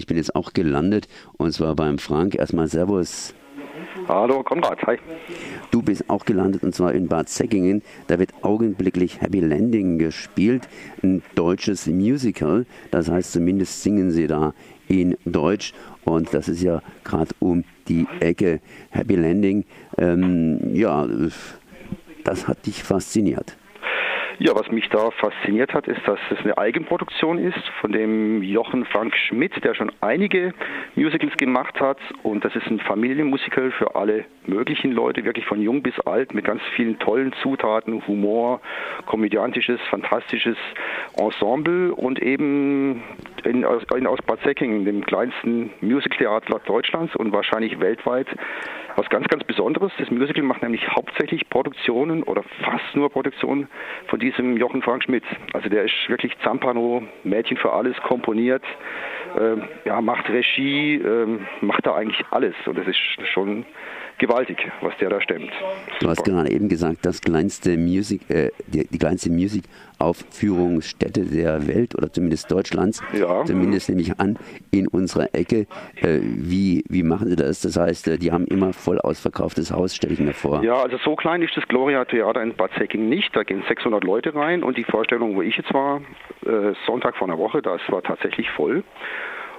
Ich bin jetzt auch gelandet und zwar beim Frank. Erstmal Servus. Hallo Konrad, hi. Du bist auch gelandet und zwar in Bad Säckingen. Da wird augenblicklich Happy Landing gespielt, ein deutsches Musical. Das heißt, zumindest singen sie da in Deutsch und das ist ja gerade um die Ecke. Happy Landing, ähm, ja, das hat dich fasziniert. Ja, was mich da fasziniert hat, ist, dass es eine Eigenproduktion ist von dem Jochen Frank Schmidt, der schon einige Musicals gemacht hat. Und das ist ein Familienmusical für alle möglichen Leute, wirklich von jung bis alt, mit ganz vielen tollen Zutaten, Humor, komödiantisches, fantastisches Ensemble und eben in, in, aus Bad Säckingen, dem kleinsten Musicaltheater Deutschlands und wahrscheinlich weltweit, was ganz, ganz Besonderes. Das Musical macht nämlich hauptsächlich Produktionen oder fast nur Produktionen von diesem Jochen Frank Schmidt. Also der ist wirklich Zampano, Mädchen für alles, komponiert, äh, ja, macht Regie, äh, macht da eigentlich alles. Und das ist schon gewaltig, was der da stemmt. Du hast gerade eben gesagt, das kleinste Music, äh, die, die, kleinste Musikaufführungsstätte der Welt oder zumindest Deutschlands, ja. zumindest nehme ich an, in unserer Ecke. Äh, wie, wie machen sie das? Das heißt, äh, die haben immer voll ausverkauftes Haus, stelle ich mir vor. Ja, also so klein ist das Gloria Theater in Bad Säckingen nicht. Da gehen 600 Leute rein und die Vorstellung, wo ich jetzt war, äh, Sonntag vor einer Woche, das war tatsächlich voll.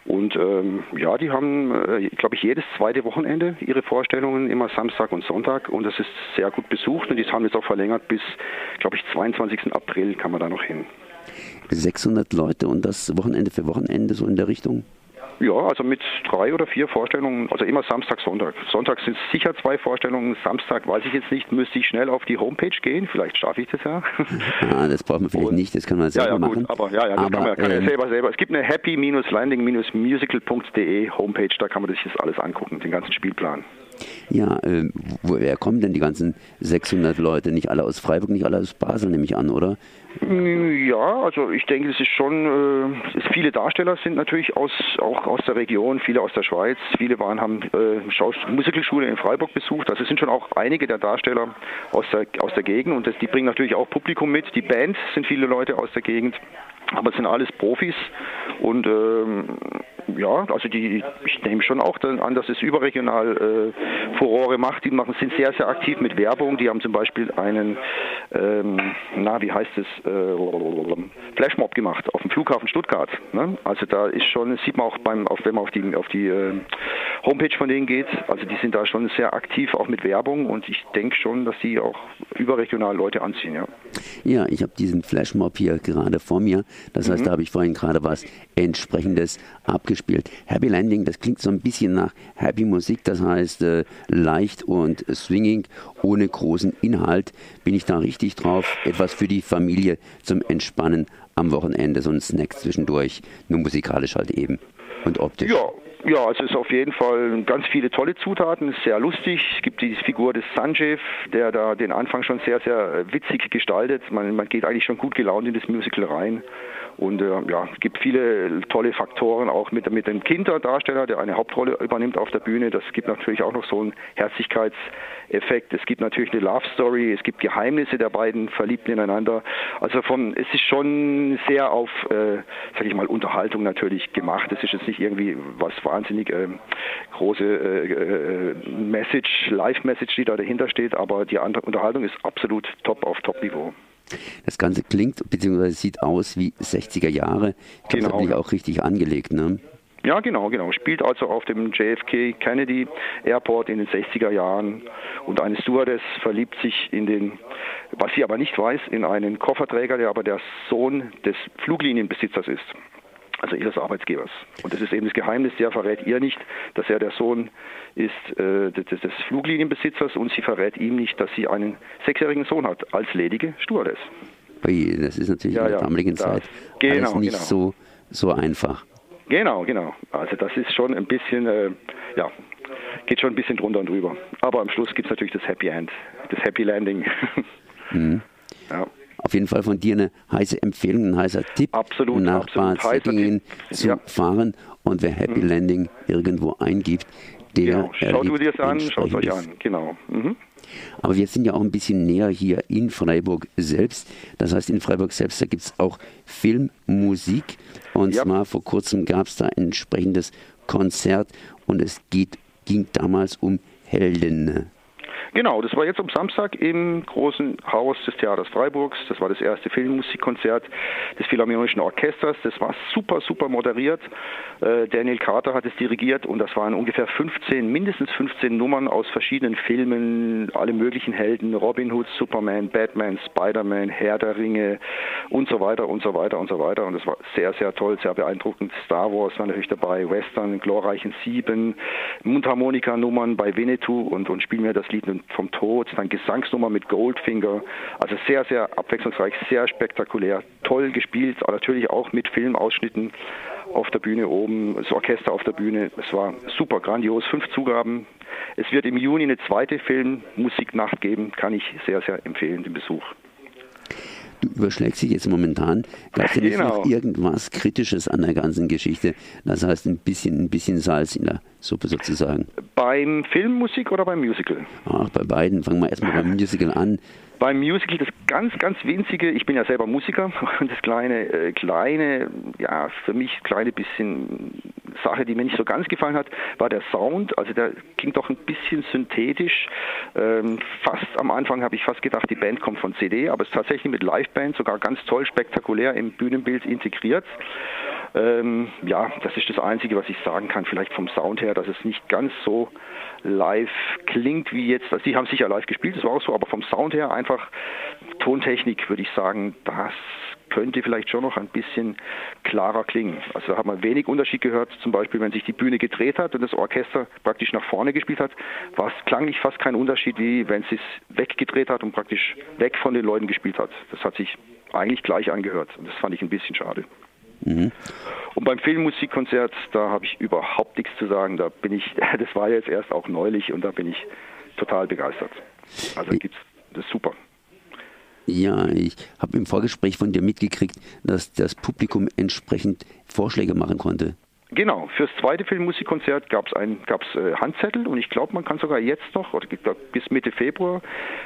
Und ähm, ja, die haben, äh, glaube ich, jedes zweite Wochenende ihre Vorstellungen, immer Samstag und Sonntag. Und das ist sehr gut besucht und die haben jetzt auch verlängert bis, glaube ich, 22. April kann man da noch hin. 600 Leute und das Wochenende für Wochenende so in der Richtung? Ja, also mit drei oder vier Vorstellungen, also immer Samstag, Sonntag. Sonntag sind sicher zwei Vorstellungen, Samstag weiß ich jetzt nicht, müsste ich schnell auf die Homepage gehen, vielleicht schaffe ich das ja. Ah, das braucht man vielleicht Und, nicht, das kann man selber ja, ja, machen. Gut, aber ja, ja, das aber, kann man, kann ähm, ja selber selber. Es gibt eine happy-landing-musical.de Homepage, da kann man sich das alles angucken, den ganzen Spielplan. Ja, äh, woher kommen denn die ganzen 600 Leute? Nicht alle aus Freiburg, nicht alle aus Basel, nehme ich an, oder? Ja, also ich denke, es ist schon, äh, viele Darsteller sind natürlich aus, auch aus der Region, viele aus der Schweiz, viele waren, haben äh, Musicalschule in Freiburg besucht. Also es sind schon auch einige der Darsteller aus der, aus der Gegend und das, die bringen natürlich auch Publikum mit. Die Band sind viele Leute aus der Gegend. Aber es sind alles Profis und ähm, ja, also die, ich nehme schon auch an, dass es überregional äh, Furore macht. Die machen, sind sehr, sehr aktiv mit Werbung. Die haben zum Beispiel einen, ähm, na, wie heißt es, äh, Flashmob gemacht auf dem Flughafen Stuttgart. Ne? Also da ist schon, das sieht man auch beim, auf, wenn man auf die, auf die äh, Homepage von denen geht. Also die sind da schon sehr aktiv, auch mit Werbung und ich denke schon, dass sie auch überregional Leute anziehen. Ja, ja ich habe diesen Flashmob hier gerade vor mir. Das heißt, mhm. da habe ich vorhin gerade was entsprechendes abgespielt. Happy Landing, das klingt so ein bisschen nach Happy Musik, das heißt äh, leicht und swinging, ohne großen Inhalt. Bin ich da richtig drauf? Etwas für die Familie zum Entspannen am Wochenende, so ein Snack zwischendurch, nur musikalisch halt eben und optisch. Ja, ja, es ist auf jeden Fall ganz viele tolle Zutaten, ist sehr lustig. Es gibt die Figur des Sanjeev, der da den Anfang schon sehr, sehr witzig gestaltet. Man, man geht eigentlich schon gut gelaunt in das Musical rein. Und äh, ja, es gibt viele tolle Faktoren, auch mit, mit dem Kinderdarsteller, der eine Hauptrolle übernimmt auf der Bühne. Das gibt natürlich auch noch so einen Herzlichkeitseffekt. Es gibt natürlich eine Love Story, es gibt Geheimnisse der beiden Verliebten ineinander. Also von, es ist schon sehr auf, äh, sag ich mal, Unterhaltung natürlich gemacht. Es ist jetzt nicht irgendwie was wahnsinnig äh, große äh, äh Message, Live-Message, die da dahinter steht, aber die Unterhaltung ist absolut top auf Top-Niveau. Das Ganze klingt bzw. sieht aus wie 60er Jahre. Ich genau. das auch richtig angelegt, ne? Ja, genau, genau. Spielt also auf dem JFK Kennedy Airport in den 60er Jahren und eine Stewardess verliebt sich in den, was sie aber nicht weiß, in einen Kofferträger, der aber der Sohn des Fluglinienbesitzers ist also ihres Arbeitgebers. Und das ist eben das Geheimnis, der verrät ihr nicht, dass er der Sohn ist äh, des, des, Fluglinienbesitzers und sie verrät ihm nicht, dass sie einen sechsjährigen Sohn hat, als ledige Stewardess. Das ist natürlich ja, in der ja, damaligen Zeit genau, alles nicht genau. so, so einfach. Genau, genau. Also das ist schon ein bisschen, äh, ja, geht schon ein bisschen drunter und drüber. Aber am Schluss gibt es natürlich das Happy End, das Happy Landing. Mhm. Ja auf jeden Fall von dir eine heiße Empfehlung, ein heißer Tipp, absolut, nach absolut. Bad Säckingen zu ja. fahren. Und wer Happy mhm. Landing irgendwo eingibt, der genau. Schaut du dir an, schaut es euch an, genau. Mhm. Aber wir sind ja auch ein bisschen näher hier in Freiburg selbst. Das heißt, in Freiburg selbst, da gibt es auch Filmmusik. Und ja. zwar vor kurzem gab es da ein entsprechendes Konzert und es geht, ging damals um Helden. Genau, das war jetzt am Samstag im großen Haus des Theaters Freiburgs. Das war das erste Filmmusikkonzert des Philharmonischen Orchesters. Das war super, super moderiert. Äh, Daniel Carter hat es dirigiert und das waren ungefähr 15, mindestens 15 Nummern aus verschiedenen Filmen, alle möglichen Helden, Robin Hood, Superman, Batman, Spider-Man, Herr der Ringe und so weiter und so weiter und so weiter. Und es war sehr, sehr toll, sehr beeindruckend. Star Wars war natürlich dabei, Western, Glorreichen Sieben, Mundharmonika-Nummern bei Winnetou und, und spielen wir das Lied vom Tod, dann Gesangsnummer mit Goldfinger. Also sehr, sehr abwechslungsreich, sehr spektakulär, toll gespielt, aber natürlich auch mit Filmausschnitten auf der Bühne oben, das Orchester auf der Bühne. Es war super grandios, fünf Zugaben. Es wird im Juni eine zweite Filmmusiknacht geben, kann ich sehr, sehr empfehlen, den Besuch. Du überschlägst dich jetzt momentan. Gab es denn genau. noch irgendwas Kritisches an der ganzen Geschichte? Das heißt, ein bisschen, ein bisschen Salz in der Suppe sozusagen. Beim Filmmusik oder beim Musical? Ach, bei beiden. Fangen wir erstmal beim Musical an. Beim Musical das ganz, ganz winzige, ich bin ja selber Musiker, und das kleine, äh, kleine, ja, für mich kleine bisschen Sache, die mir nicht so ganz gefallen hat, war der Sound. Also der klingt doch ein bisschen synthetisch. Ähm, fast am Anfang habe ich fast gedacht, die Band kommt von CD, aber es ist tatsächlich mit Liveband sogar ganz toll, spektakulär im Bühnenbild integriert. Ähm, ja, das ist das Einzige, was ich sagen kann, vielleicht vom Sound her, dass es nicht ganz so live klingt wie jetzt. Also die haben sicher live gespielt, das war auch so, aber vom Sound her einfach Tontechnik würde ich sagen, das könnte vielleicht schon noch ein bisschen klarer klingen. Also da hat man wenig Unterschied gehört, zum Beispiel wenn sich die Bühne gedreht hat und das Orchester praktisch nach vorne gespielt hat, war es klanglich fast kein Unterschied, wie wenn es sich weggedreht hat und praktisch weg von den Leuten gespielt hat. Das hat sich eigentlich gleich angehört und das fand ich ein bisschen schade. Mhm. Und beim Filmmusikkonzert, da habe ich überhaupt nichts zu sagen. Da bin ich, das war jetzt erst auch neulich und da bin ich total begeistert. Also gibt's, das ist super. Ja, ich habe im Vorgespräch von dir mitgekriegt, dass das Publikum entsprechend Vorschläge machen konnte. Genau, fürs zweite Filmmusikkonzert gab es gab's, äh, Handzettel und ich glaube, man kann sogar jetzt noch, oder bis Mitte Februar,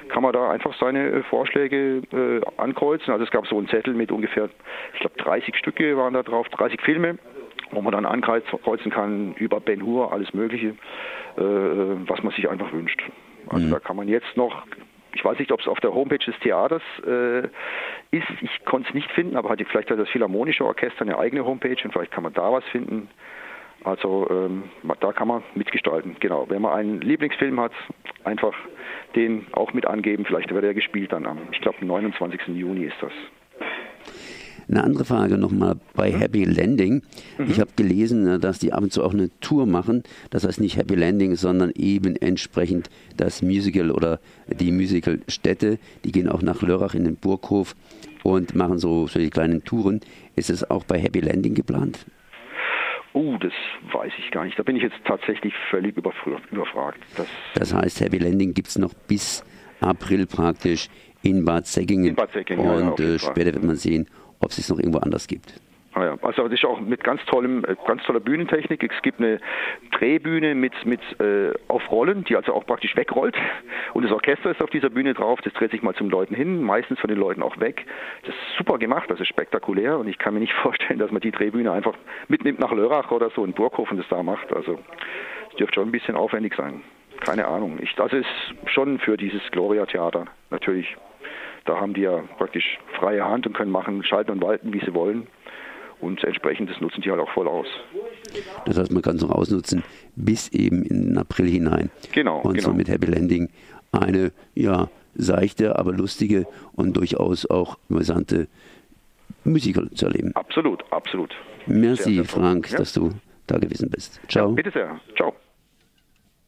kann man da einfach seine äh, Vorschläge äh, ankreuzen. Also es gab so einen Zettel mit ungefähr, ich glaube 30 Stücke waren da drauf, 30 Filme, wo man dann ankreuzen kann über Ben Hur, alles Mögliche, äh, was man sich einfach wünscht. Also mhm. da kann man jetzt noch ich weiß nicht, ob es auf der Homepage des Theaters äh, ist. Ich konnte es nicht finden, aber hat vielleicht hat das Philharmonische Orchester eine eigene Homepage und vielleicht kann man da was finden. Also ähm, da kann man mitgestalten. Genau. Wenn man einen Lieblingsfilm hat, einfach den auch mit angeben. Vielleicht wird er gespielt dann am, ich glaube, 29. Juni ist das. Eine andere Frage nochmal bei mhm. Happy Landing. Mhm. Ich habe gelesen, äh, dass die ab und zu auch eine Tour machen. Das heißt nicht Happy Landing, sondern eben entsprechend das Musical oder die Musicalstätte. Die gehen auch nach Lörrach in den Burghof und machen so solche kleinen Touren. Ist es auch bei Happy Landing geplant? Oh, das weiß ich gar nicht. Da bin ich jetzt tatsächlich völlig überfragt. Das, das heißt, Happy Landing gibt es noch bis April praktisch in Bad Säckingen. In Bad Säckingen und ja, äh, später wird man sehen, ob es es noch irgendwo anders gibt. Ah ja, also das ist auch mit ganz tollem, äh, ganz toller Bühnentechnik. Es gibt eine Drehbühne mit, mit äh, auf Rollen, die also auch praktisch wegrollt. Und das Orchester ist auf dieser Bühne drauf, das dreht sich mal zum Leuten hin, meistens von den Leuten auch weg. Das ist super gemacht, das ist spektakulär und ich kann mir nicht vorstellen, dass man die Drehbühne einfach mitnimmt nach Lörrach oder so in Burghof und das da macht. Also es dürfte schon ein bisschen aufwendig sein. Keine Ahnung. Ich, das ist schon für dieses Gloria-Theater natürlich da haben die ja praktisch freie Hand und können machen, schalten und walten, wie sie wollen. Und entsprechend das nutzen die halt auch voll aus. Das heißt, man kann es noch ausnutzen bis eben in den April hinein. Genau. Und genau. so mit Happy Landing eine, ja, seichte, aber lustige und durchaus auch amüsante Musical zu erleben. Absolut, absolut. Merci, sehr, sehr Frank, ja? dass du da gewesen bist. Ciao. Ja, bitte sehr. Ciao.